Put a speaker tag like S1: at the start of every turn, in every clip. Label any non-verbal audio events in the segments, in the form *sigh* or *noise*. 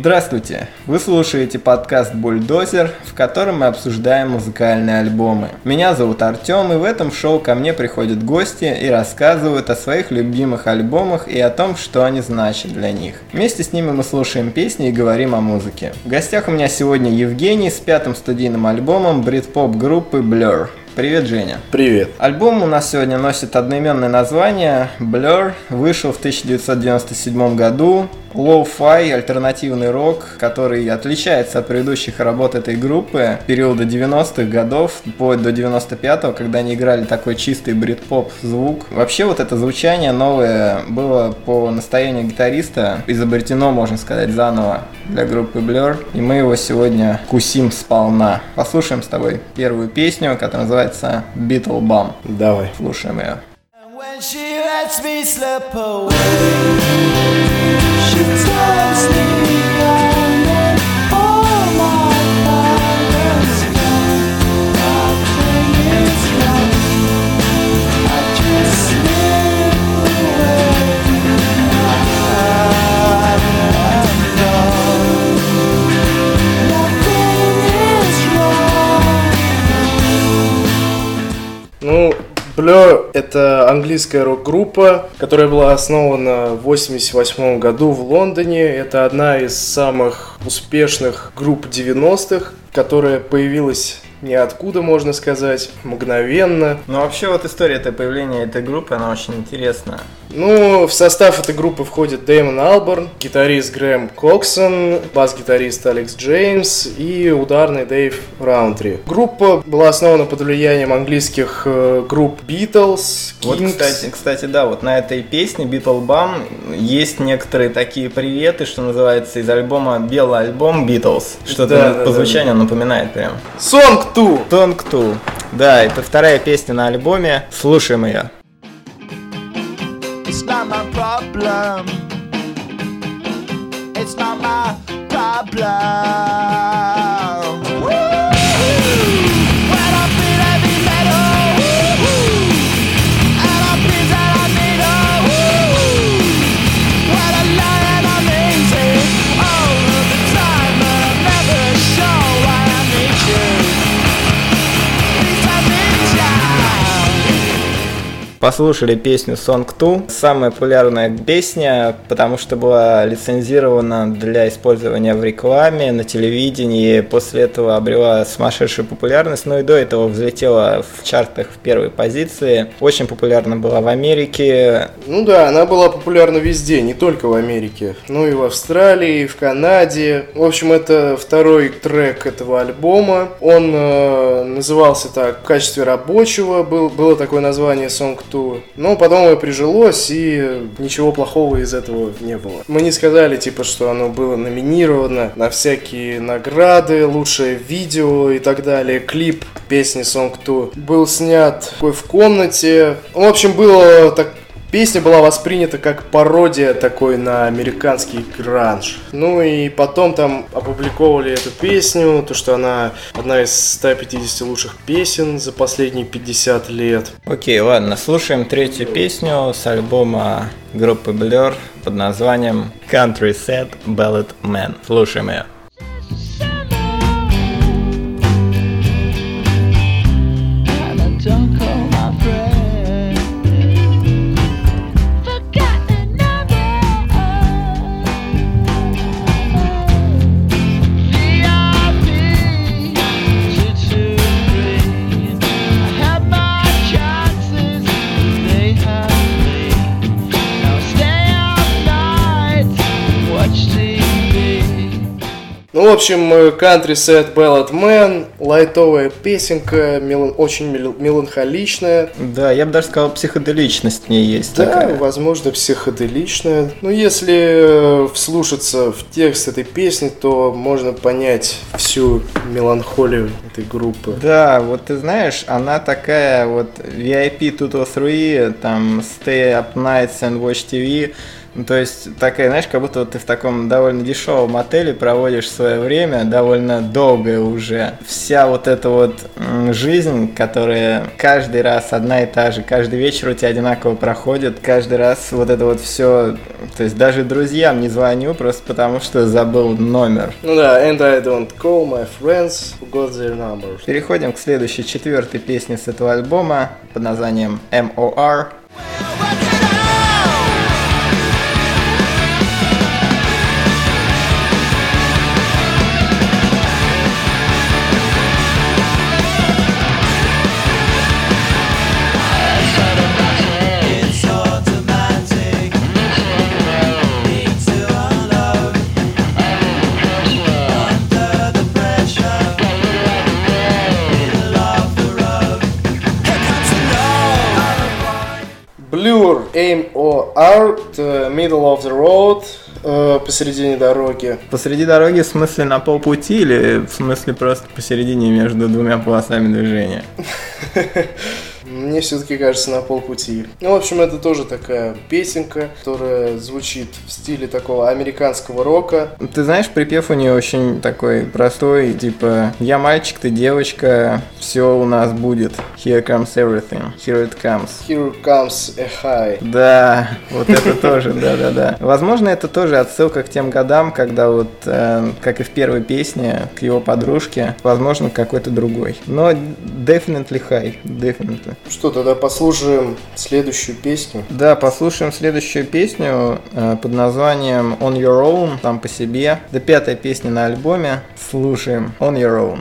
S1: Здравствуйте! Вы слушаете подкаст «Бульдозер», в котором мы обсуждаем музыкальные альбомы. Меня зовут Артем, и в этом шоу ко мне приходят гости и рассказывают о своих любимых альбомах и о том, что они значат для них. Вместе с ними мы слушаем песни и говорим о музыке. В гостях у меня сегодня Евгений с пятым студийным альбомом брит-поп группы Blur. Привет, Женя.
S2: Привет.
S1: Альбом у нас сегодня носит одноименное название Blur, вышел в 1997 году, lo-fi, альтернативный рок, который отличается от предыдущих работ этой группы периода 90-х годов, вплоть до 95-го, когда они играли такой чистый брит-поп звук. Вообще вот это звучание новое было по настоянию гитариста изобретено, можно сказать, заново для группы Blur, и мы его сегодня вкусим сполна. Послушаем с тобой первую песню, которая называется Beetlebum.
S2: Давай.
S1: Слушаем ее.
S3: When she lets me slip away, Just
S2: me. Blur — это английская рок-группа, которая была основана в 88 году в Лондоне. Это одна из самых успешных групп 90-х, которая появилась ниоткуда, можно сказать, мгновенно.
S1: Ну вообще вот история этой появления этой группы, она очень интересна.
S2: Ну, в состав этой группы входит Дэймон Алборн, гитарист Грэм Коксон, бас-гитарист Алекс Джеймс и ударный Дэйв Раунтри. Группа была основана под влиянием английских э, групп Beatles,
S1: Вот,
S2: Kings.
S1: кстати, кстати, да, вот на этой песне Beatle Bum есть некоторые такие приветы, что называется, из альбома Белый альбом Beatles. Что-то
S2: Да, да,
S1: по
S2: да,
S1: звучанию напоминает прям.
S2: Song 2!
S1: Тонг Ту. Да, это вторая песня на альбоме. Слушаем ее.
S3: It's not my problem. It's not my problem.
S1: Послушали песню Song 2. Самая популярная песня, потому что была лицензирована для использования в рекламе, на телевидении. После этого обрела сумасшедшую популярность. Ну и до этого взлетела в чартах в первой позиции. Очень популярна была в Америке.
S2: Ну да, она была популярна везде, не только в Америке, но и в Австралии, и в Канаде. В общем, это второй трек этого альбома. Он э, назывался так в качестве рабочего, был, было такое название Song 2. Но потом его прижилось, и ничего плохого из этого не было. Мы не сказали, типа, что оно было номинировано на всякие награды, лучшее видео и так далее. Клип песни Song 2 был снят в комнате. В общем, было так Песня была воспринята как пародия такой на американский гранж. Ну и потом там опубликовали эту песню, то что она одна из 150 лучших песен за последние 50 лет.
S1: Окей, ладно, слушаем третью песню с альбома группы Blur под названием Country Set Ballad Man. Слушаем ее.
S2: В общем, э, Country Set Ballad Man, лайтовая песенка, мелан- очень мел- меланхоличная.
S1: Да, я бы даже сказал, психоделичность в ней есть
S2: Да,
S1: такая.
S2: возможно, психоделичная. Но если э, вслушаться в текст этой песни, то можно понять всю меланхолию этой группы.
S1: Да, вот ты знаешь, она такая вот VIP 203, там Stay Up Nights and Watch TV, Ну, то есть такая, знаешь, как будто вот ты в таком довольно дешевом отеле проводишь свое время, довольно долгое уже. Вся вот эта вот жизнь, которая каждый раз одна и та же, каждый вечер у тебя одинаково проходит, каждый раз вот это вот все, то есть даже друзьям не звоню, просто потому что забыл номер.
S2: Ну да, and I don't call my friends who got their numbers.
S1: Переходим к следующей четвертой песне с этого альбома под названием MOR.
S3: It's
S2: Blur, M-O-R, the middle of the road, э, посередине дороги.
S1: Посреди дороги в смысле на полпути или в смысле просто посередине между двумя полосами движения? *laughs*
S2: Мне все-таки кажется на полпути. Ну, в общем, это тоже такая песенка, которая звучит в стиле такого американского рока.
S1: Ты знаешь, припев у нее очень такой простой, типа «Я мальчик, ты девочка, все у нас будет. Here comes everything. Here it comes».
S2: Here comes a high.
S1: Да, вот это тоже, да-да-да. Возможно, это тоже отсылка к тем годам, когда вот, э, как и в первой песне, к его подружке, возможно, какой-то другой. Но definitely high, definitely.
S2: Что, тогда послушаем следующую песню.
S1: Да, послушаем следующую песню э, под названием On Your Own, там по себе. Это пятая песня на альбоме. Слушаем On Your Own.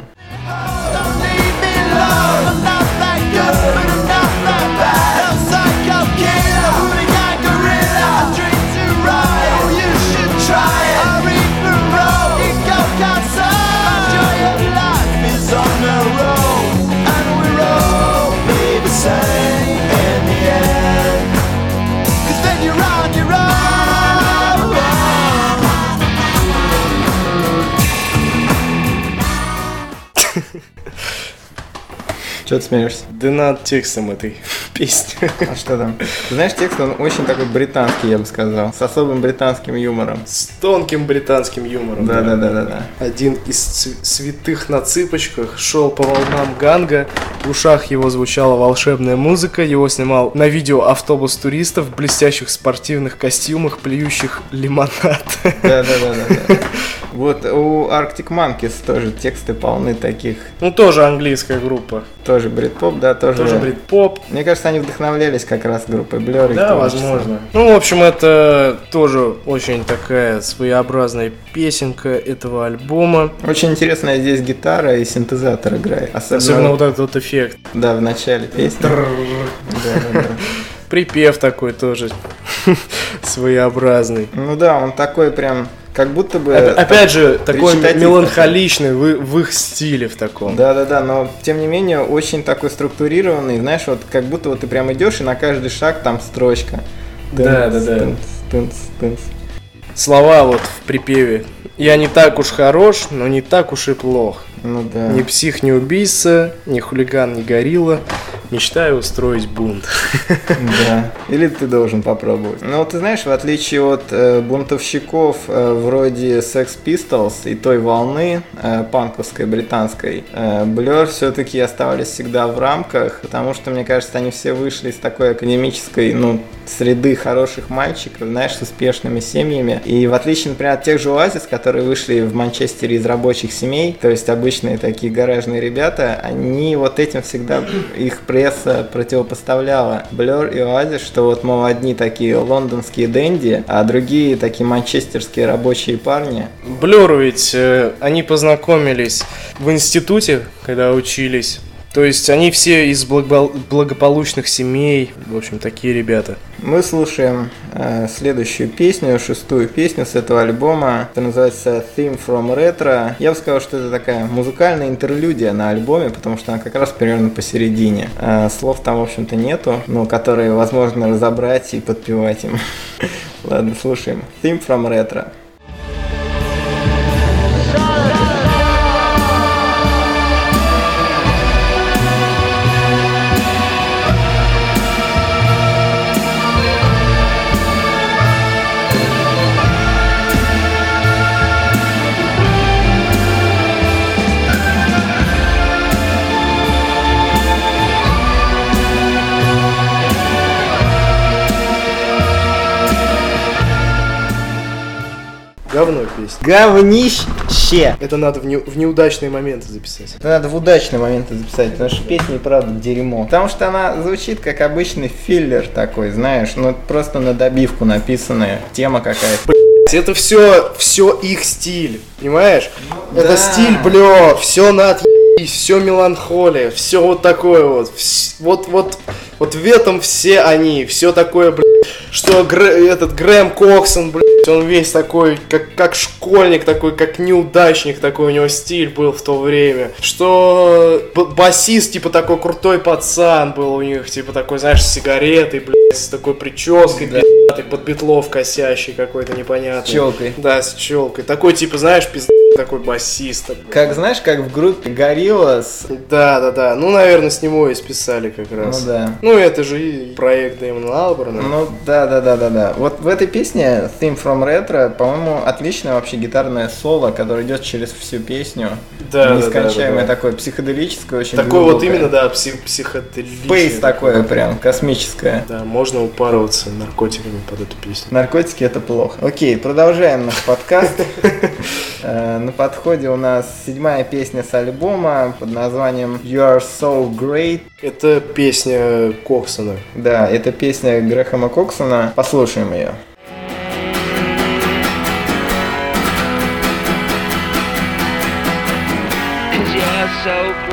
S1: Че ты смеешься?
S2: Да над текстом этой *laughs* песни.
S1: А что там? Ты знаешь, текст, он очень такой британский, я бы сказал. С особым британским юмором.
S2: С тонким британским юмором.
S1: Да-да-да-да-да.
S2: Один из святых на цыпочках шел по волнам Ганга, в ушах его звучала волшебная музыка, его снимал на видео автобус туристов в блестящих спортивных костюмах, плюющих лимонад.
S1: Да-да-да-да. *laughs* Вот у Arctic Monkeys тоже тексты полны таких.
S2: Ну, тоже английская группа.
S1: Тоже брит-поп, да, тоже.
S2: Тоже брит-поп.
S1: Мне кажется, они вдохновлялись как раз группой Blur.
S2: Да, возможно. Ну, в общем, это тоже очень такая своеообразная песенка этого альбома.
S1: Очень интересная здесь гитара и синтезатор играет. Особенно,
S2: Особенно вот этот вот эффект.
S1: да, в начале песни. Да, да, да.
S2: Припев такой тоже *laughs* своеобразный.
S1: Ну да, он такой прям, как будто бы...
S2: Оп- Опять же, такой меланхоличный в, в их стиле в таком.
S1: Да, да, да, но тем не менее очень такой структурированный, знаешь, вот как будто вот ты прям идешь и на каждый шаг там строчка.
S2: Да, да, да.
S1: Тынц, тынц, тынц.
S2: Слова вот в припеве. Я не так уж хорош, но не так уж и плох.
S1: Ну да.
S2: Ни псих, ни убийца, ни хулиган, ни горилла. Мечтаю устроить бунт.
S1: Да. *laughs* Или ты должен попробовать. Но ты знаешь, в отличие от э, бунтовщиков э, вроде Sex Pistols и той волны э, панковской британской, э, Blur все-таки оставались всегда в рамках, потому что, мне кажется, они все вышли из такой академической, ну, среды хороших мальчиков, знаешь, с успешными семьями. И в отличие, например, от тех же Oasis, которые вышли в Манчестере из рабочих семей, то есть обычные такие гаражные ребята, они вот этим всегда их пресса противопоставляла Blur и Oasis, что вот, мол, одни такие лондонские дэнди, а другие такие манчестерские рабочие парни.
S2: Блюр ведь э, они познакомились в институте, когда учились. То есть они все из благо- благополучных семей. В общем, такие ребята.
S1: Мы слушаем э, следующую песню, шестую песню с этого альбома. Это называется Theme from Retro. Я бы сказал, что это такая музыкальная интерлюдия на альбоме, потому что она как раз примерно посередине. Э, слов там, в общем-то, нету, но которые возможно разобрать и подпевать им. *laughs* Ладно, слушаем. Theme from Retro. Говнище!
S2: Это надо в, не- в неудачные моменты записать.
S1: Это надо в удачный момент записать, потому что песня и правда дерьмо. Потому что она звучит как обычный филлер такой, знаешь, ну просто на добивку написанная тема какая-то.
S2: Это все, все их стиль, понимаешь?
S1: да.
S2: Это стиль Блер, все на все меланхолия, все вот такое вот, вс- вот, вот, вот в этом все они, все такое, блядь, что Грэ- этот Грэм Коксон, блядь, он весь такой, как, как школьник такой, как неудачник такой, у него стиль был в то время, что басист, типа, такой крутой пацан был у них, типа, такой, знаешь, с сигаретой, блядь, с такой прической,
S1: Да.
S2: блядь, под битлов косящий какой-то непонятный.
S1: Челкой.
S2: Да, с челкой. Такой, типа, знаешь, пизд... такой басист.
S1: Как знаешь, как в группе Gorillaz.
S2: Да, да, да. Ну, наверное, с него и списали как
S1: Ну
S2: раз.
S1: да.
S2: Ну, это же и проект Дэймона Алберна.
S1: Ну да, да, да, да, да. Вот в этой песне Theme from Retro, по-моему, отличное вообще гитарное соло, которое идет через всю песню.
S2: Да, да,
S1: Нескончаемое
S2: да, да.
S1: такое, психоделическое, очень
S2: Такой вот
S1: глубокое.
S2: именно, да, псих, психоделичный.
S1: Спейс такое прям, космическое.
S2: Да, можно упарываться наркотиками под эту песню.
S1: Наркотики это плохо. Окей, продолжаем наш подкаст. *laughs* На подходе у нас седьмая песня с альбома под названием You Are So Great.
S2: Это песня Коксона.
S1: Да, это песня Грэхэма Коксона. Послушаем ее.
S3: You're so great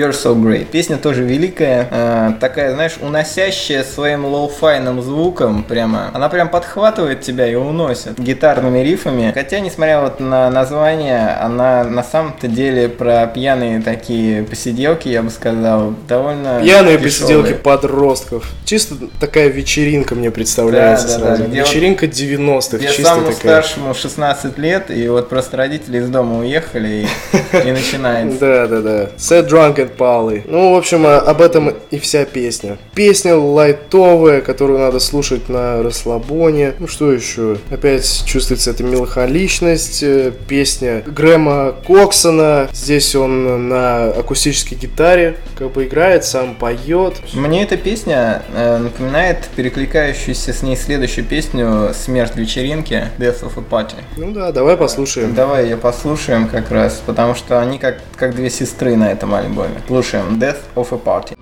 S1: You're So Great. Песня тоже великая, э, такая, знаешь, уносящая своим лоу-файным звуком, прямо. Она прям подхватывает тебя и уносит гитарными риффами. Хотя, несмотря вот на название, она на самом-то деле про пьяные такие посиделки, я бы сказал, довольно
S2: Пьяные
S1: дешёвые.
S2: посиделки подростков. Чисто такая вечеринка мне представляется
S1: Да, да,
S2: сразу.
S1: да, где
S2: Вечеринка 90-х,
S1: Где
S2: чисто
S1: самому
S2: такая.
S1: старшему 16 лет, и вот просто родители из дома уехали, и, и начинается. *laughs*
S2: Да, да, да. Set Drunk and Pally. Ну, в общем, а- об этом и вся песня. Песня лайтовая, которую надо слушать на расслабоне. Ну, что еще? Опять чувствуется эта меланхоличность. Э, Песня Грэма Коксона. Здесь он на акустической гитаре как бы играет, сам поет.
S1: Мне эта песня э, напоминает перекликающуюся с ней следующую песню «Смерть вечеринки» Death of a Party.
S2: Ну да, давай послушаем.
S1: Давай ее послушаем как раз, потому что они как, как две сестры на этом альбоме. Слушаем Death of a Party.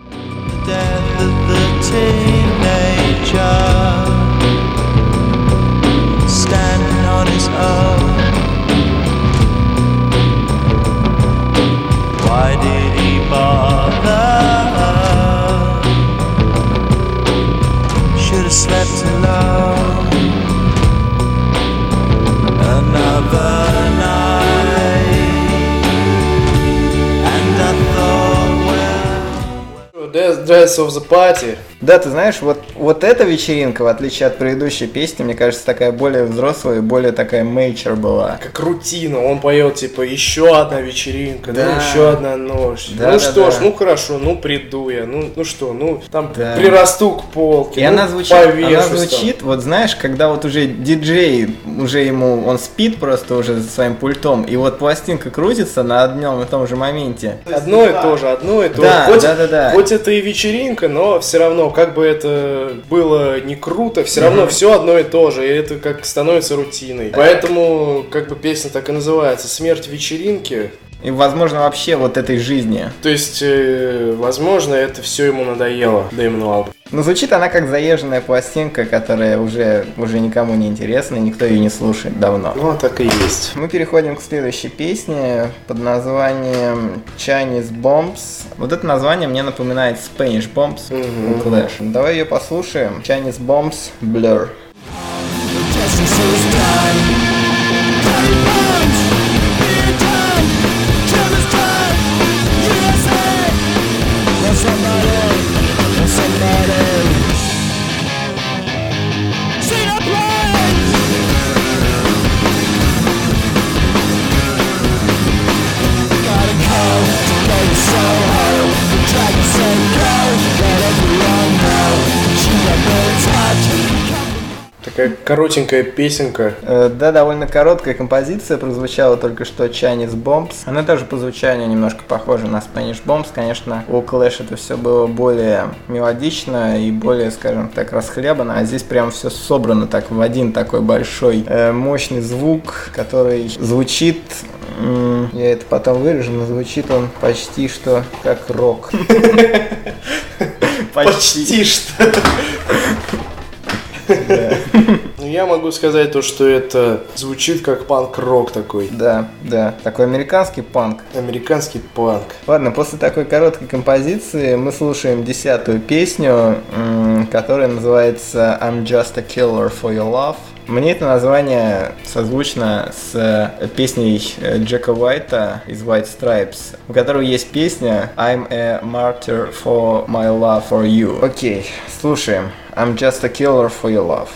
S4: death of the teenager standing on his own. Why did he bother? Should have slept alone. Another night,
S2: Death of the Party.
S1: Да, ты знаешь, вот, вот эта вечеринка, в отличие от предыдущей песни, мне кажется, такая более взрослая и более такая мейчер была.
S2: Как рутина, он поет типа еще одна вечеринка, да,
S1: Да.
S2: еще одна ночь.
S1: Да,
S2: ну
S1: да,
S2: что ж,
S1: да.
S2: ну хорошо, ну приду я, ну, ну что, ну там
S1: Да.
S2: прирасту к полке,
S1: И
S2: ну,
S1: она звучит, она
S2: там.
S1: звучит, вот знаешь, когда вот уже диджей, уже ему, он спит просто уже за своим пультом, и вот пластинка крутится на одном и том же моменте.
S2: Одно и то же, одно и то
S1: Да,
S2: же. Хоть,
S1: да, да, да.
S2: хоть это и вечеринка, но все равно, как бы это было не круто, все равно все одно и то же, и это как становится рутиной. Поэтому, как бы песня так и называется, «Смерть вечеринки».
S1: И, возможно, вообще вот этой жизни.
S2: То есть, э, возможно, это все ему надоело, Дэймону Алберну.
S1: Но звучит она как заезженная пластинка, которая уже, уже никому не интересна, и никто ее не слушает давно.
S2: Ну, так и есть.
S1: Мы переходим к следующей песне под названием Chinese Bombs. Вот это название мне напоминает Spanish Bombs Clash. Давай ее послушаем. Chinese Bombs Blur.
S3: Gotta
S2: коротенькая песенка.
S1: Э, Да, довольно короткая композиция прозвучала только что Chinese Bombs. Она тоже по звучанию немножко похожа на Spanish Bombs. Конечно, у Clash это все было более мелодично и более, скажем так, расхлябано, а здесь прям все собрано так в один такой большой э, мощный звук, который звучит я это потом вырежу, но звучит он почти что как рок. *laughs*
S2: Почти что. *laughs* Ну, я могу сказать то, что это звучит как панк-рок такой.
S1: Да, да. Такой американский панк.
S2: Американский панк.
S1: Ладно, после такой короткой композиции мы слушаем десятую песню, которая называется I'm Just a Killer for Your Love. Мне это название созвучно с э, песней э, Джека Уайта из White Stripes, у которого есть песня I'm a martyr for my love for you. Окей, слушаем. I'm just a killer for your love.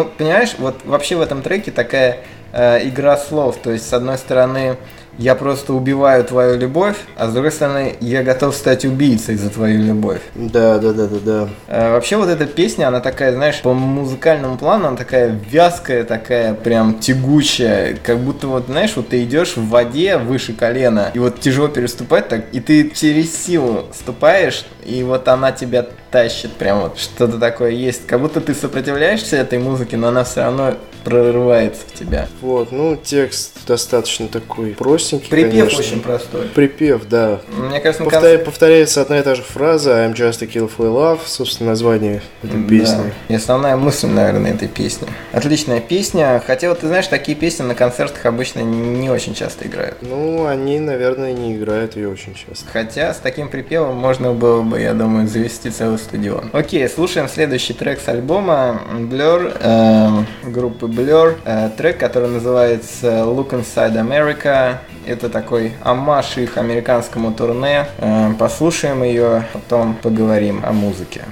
S1: Ну, понимаешь, вот вообще в этом треке такая э, игра слов. То есть, с одной стороны, я просто убиваю твою любовь, а с другой стороны, я готов стать убийцей за твою любовь.
S2: Да, да, да, да, да.
S1: Э, вообще вот эта песня, она такая, знаешь, по музыкальному плану, она такая вязкая, такая прям тягучая, как будто вот, знаешь, вот ты идешь в воде выше колена, и вот тяжело переступать так, и ты через силу ступаешь, и вот она тебя тащит, прям вот что-то такое есть. Как будто ты сопротивляешься этой музыке, но она все равно прорывается в тебя.
S2: Вот, ну, текст достаточно такой простенький,
S1: Припев
S2: конечно.
S1: очень простой.
S2: Припев, да.
S1: Мне кажется, на
S2: Повторя- Повторяется одна и та же фраза I'm just a kill for love, собственно, название этой песни.
S1: Да. И основная мысль, наверное, этой песни. Отличная песня. Хотя вот ты знаешь, такие песни на концертах обычно не очень часто играют.
S2: Ну, они, наверное, не играют ее очень часто.
S1: Хотя с таким припевом можно было бы, я думаю, завести целый стадион. Окей, слушаем следующий трек с альбома Blur, эм, группы Blur. Э, трек, который называется Look Inside America. Это такой амаш их американскому турне. Э, послушаем ее, потом поговорим о музыке.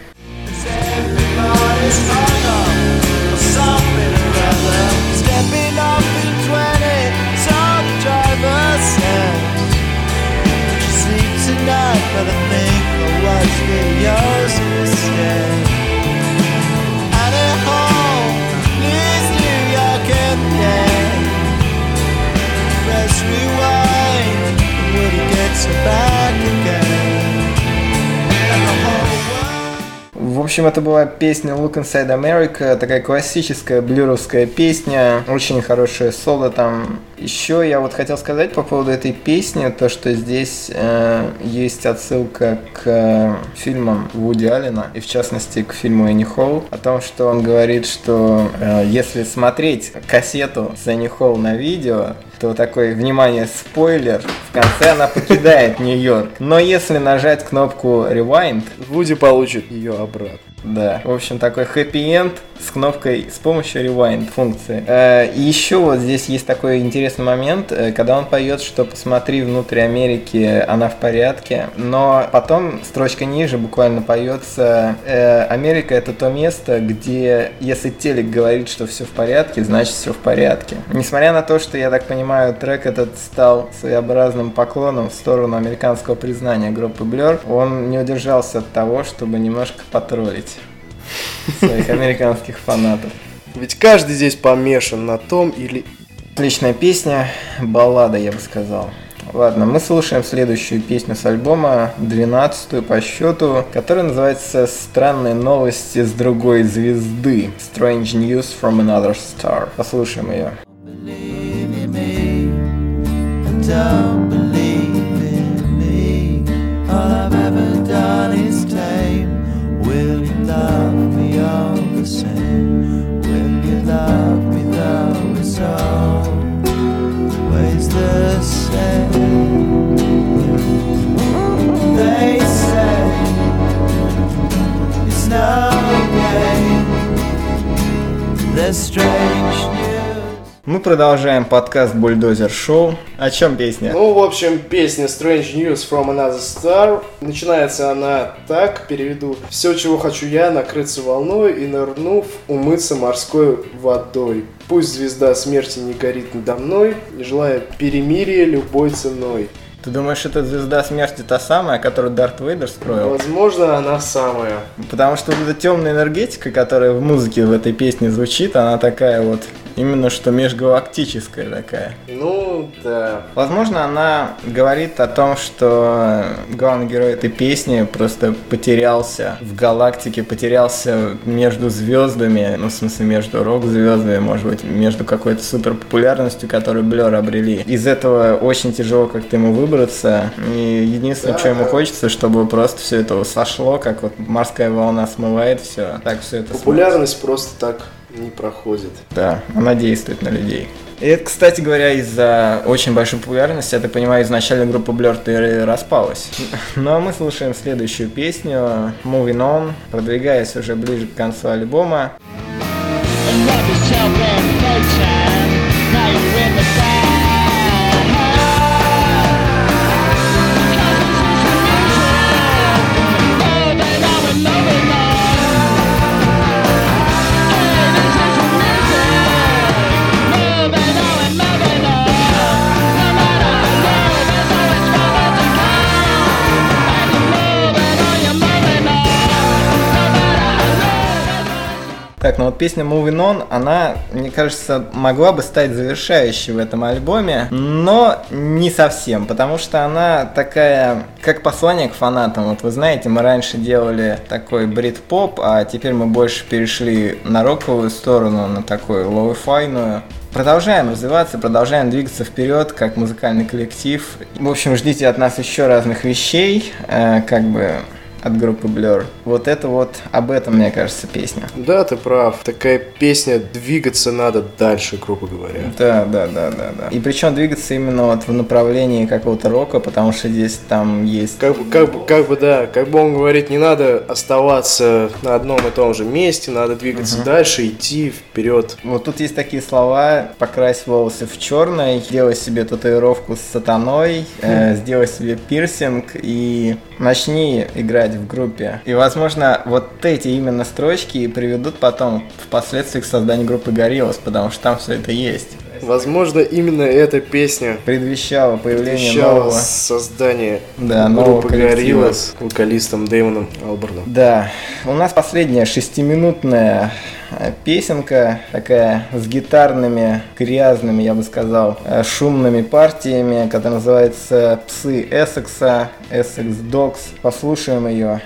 S3: Stepping off in 20, saw the driver said You sleep tonight,
S1: общем, это была песня Look Inside America, такая классическая блюровская песня, очень хорошее соло там. Еще я вот хотел сказать по поводу этой песни, то что здесь э, есть отсылка к э, фильмам Вуди Аллена, и в частности к фильму Энни Холл, о том, что он говорит, что э, если смотреть кассету с Энни Холл на видео, то такой, внимание, спойлер, в конце она покидает Нью-Йорк. Но если нажать кнопку Rewind,
S2: Вуди получит ее обратно.
S1: Да. В общем, такой хэппи-энд с кнопкой с помощью rewind функции. Э, И еще вот здесь есть такой интересный момент, э, когда он поет, что посмотри внутрь Америки, она в порядке, но потом строчка ниже буквально поется э, Америка это то место, где если телек говорит, что все в порядке, значит все в порядке. Несмотря на то, что я так понимаю, трек этот стал своеобразным поклоном в сторону американского признания группы Blur, он не удержался от того, чтобы немножко потроллить своих американских фанатов.
S2: Ведь каждый здесь помешан на том или...
S1: Отличная песня, баллада, я бы сказал. Ладно, мы слушаем следующую песню с альбома, 12 по счету, которая называется «Странные новости с другой звезды» Strange News from Another Star. Послушаем ее.
S3: believe
S1: Мы продолжаем подкаст Бульдозер Шоу. О чем песня?
S2: Ну, в общем, песня Strange News from Another Star. Начинается она так, переведу. Все, чего хочу я, накрыться волной и нырнув, умыться морской водой. Пусть звезда смерти не горит надо мной, желая перемирия любой ценой.
S1: Ты думаешь, это звезда смерти та самая, которую Дарт Вейдер строил?
S2: Возможно, она самая.
S1: Потому что вот эта темная энергетика, которая в музыке в этой песне звучит, она такая вот именно что межгалактическая такая.
S2: Ну, да.
S1: Возможно, она говорит о том, что главный герой этой песни просто потерялся в галактике, потерялся между звездами, ну, в смысле, между рок-звездами, может быть, между какой-то супер популярностью, которую Блер обрели. Из этого очень тяжело как-то ему выбраться. И единственное, что ему хочется, чтобы просто все это сошло, как вот морская волна смывает все. Так все это
S2: Популярность просто так не проходит.
S1: да, она действует на людей. И это, кстати говоря, из-за очень большой популярности, я так понимаю, изначально группа Blur распалась. *laughs* Ну а мы слушаем следующую песню Moving On, продвигаясь уже ближе к концу альбома.
S3: And
S1: песня Movin' On, она, мне кажется, могла бы стать завершающей в этом альбоме, но не совсем, потому что она такая, как послание к фанатам. Вот вы знаете, мы раньше делали такой брит-поп, а теперь мы больше перешли на роковую сторону, на такую лоу-файную. Продолжаем развиваться, продолжаем двигаться вперед, как музыкальный коллектив. В общем, ждите от нас еще разных вещей, э, как бы от группы Blur. Вот это вот об этом, мне кажется, песня.
S2: Да, ты прав. Такая песня, двигаться надо дальше, грубо говоря.
S1: Да, да, да, да, да. И причем двигаться именно вот в направлении какого-то рока, потому что здесь там есть...
S2: Как, бы- как, бы- как бы, да, как бы он говорит, не надо оставаться на одном и том же месте, надо двигаться дальше, идти вперед.
S1: Вот тут есть такие слова, покрась волосы в черный, сделай себе татуировку с сатаной, э, сделай себе пирсинг и начни играть в группе. И, возможно, вот эти именно строчки и приведут потом впоследствии к созданию группы Гориллас, потому что там все это есть.
S2: Возможно, именно эта песня
S1: Предвещало появление
S2: предвещала
S1: нового...
S2: создание
S1: Да,
S2: группы. Gorillaz с вокалистом Дэймоном Алберном.
S1: Да, у нас последняя шестиминутная э, песенка, такая с гитарными, грязными, я бы сказал, э, шумными партиями, которая называется «Псы Эссекса», «Essex Dogs». Послушаем ее.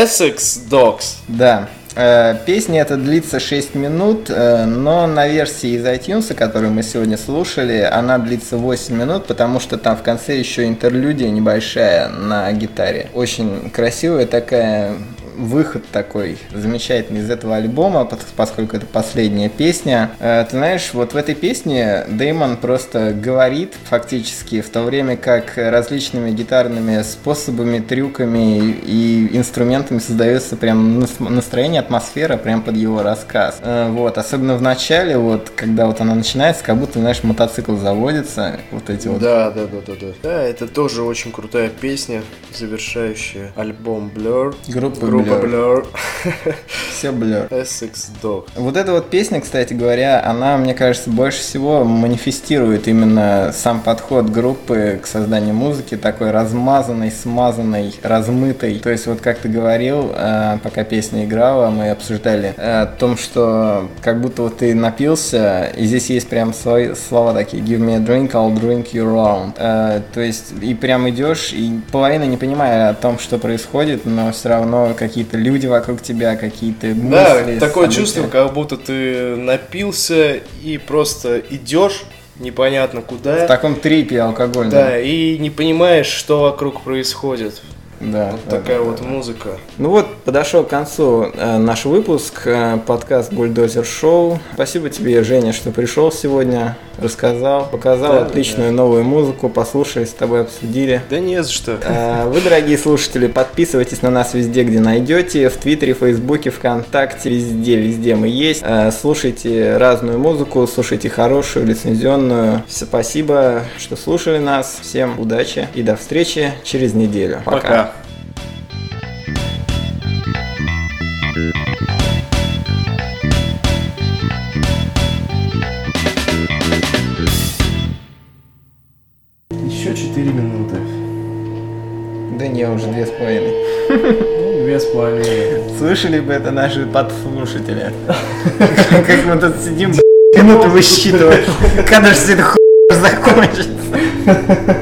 S2: Essex Dogs.
S1: Да, э, песня эта длится 6 минут, э, но на версии из iTunes, которую мы сегодня слушали, она длится 8 минут, потому что там в конце еще интерлюдия небольшая на гитаре. Очень красивая такая выход такой замечательный из этого альбома, пос- поскольку это последняя песня. Э, Ты знаешь, вот в этой песне Дэймон просто говорит фактически, в то время как различными гитарными способами, трюками и инструментами создается прям нас- настроение, атмосфера прям под его рассказ. Э, Вот, особенно в начале, вот, когда вот она начинается, как будто, знаешь, мотоцикл заводится, вот эти вот
S2: Да, да, да, да, да. Да, это тоже очень крутая песня, завершающая альбом Blur.
S1: Группа
S2: Группа Blur.
S1: все блер.
S2: Essex Dog.
S1: Вот эта вот песня, кстати говоря, она, мне кажется, больше всего манифестирует именно сам подход группы к созданию музыки, такой размазанной, смазанной, размытой. То есть вот как ты говорил, э, пока песня играла, мы обсуждали э, о том, что как будто вот ты напился, и здесь есть прям свои слова такие «Give me a drink, I'll drink you round». Э, То есть и прям идешь, и половина не понимая о том, что происходит, но все равно как какие-то люди вокруг тебя, какие-то
S2: Да,
S1: мысли.
S2: такое
S1: события.
S2: чувство, как будто ты напился и просто идешь непонятно куда.
S1: В таком трипе алкогольном.
S2: Да, и не понимаешь, что вокруг происходит.
S1: да.
S2: Вот
S1: да,
S2: такая
S1: да,
S2: вот
S1: да.
S2: музыка.
S1: Ну вот, подошел к концу э, наш выпуск, э, подкаст Бульдозер Шоу. Спасибо тебе, Женя, что пришел сегодня, рассказал, показал
S2: Да,
S1: отличную новую музыку, послушали, с тобой обсудили.
S2: Да не за что.
S1: Э, Вы, дорогие слушатели, подписывайтесь на нас везде, где найдете. В Твиттере, Фейсбуке, ВКонтакте, везде, везде мы есть. Э, Слушайте разную музыку, слушайте хорошую, лицензионную. Все, Спасибо, что слушали нас. Всем удачи и до встречи через неделю.
S2: Пока. Еще
S1: Половиной. Слышали бы это наши подслушатели. *laughs* Как мы тут сидим, минуты высчитываем. Когда же все это *laughs* закончится?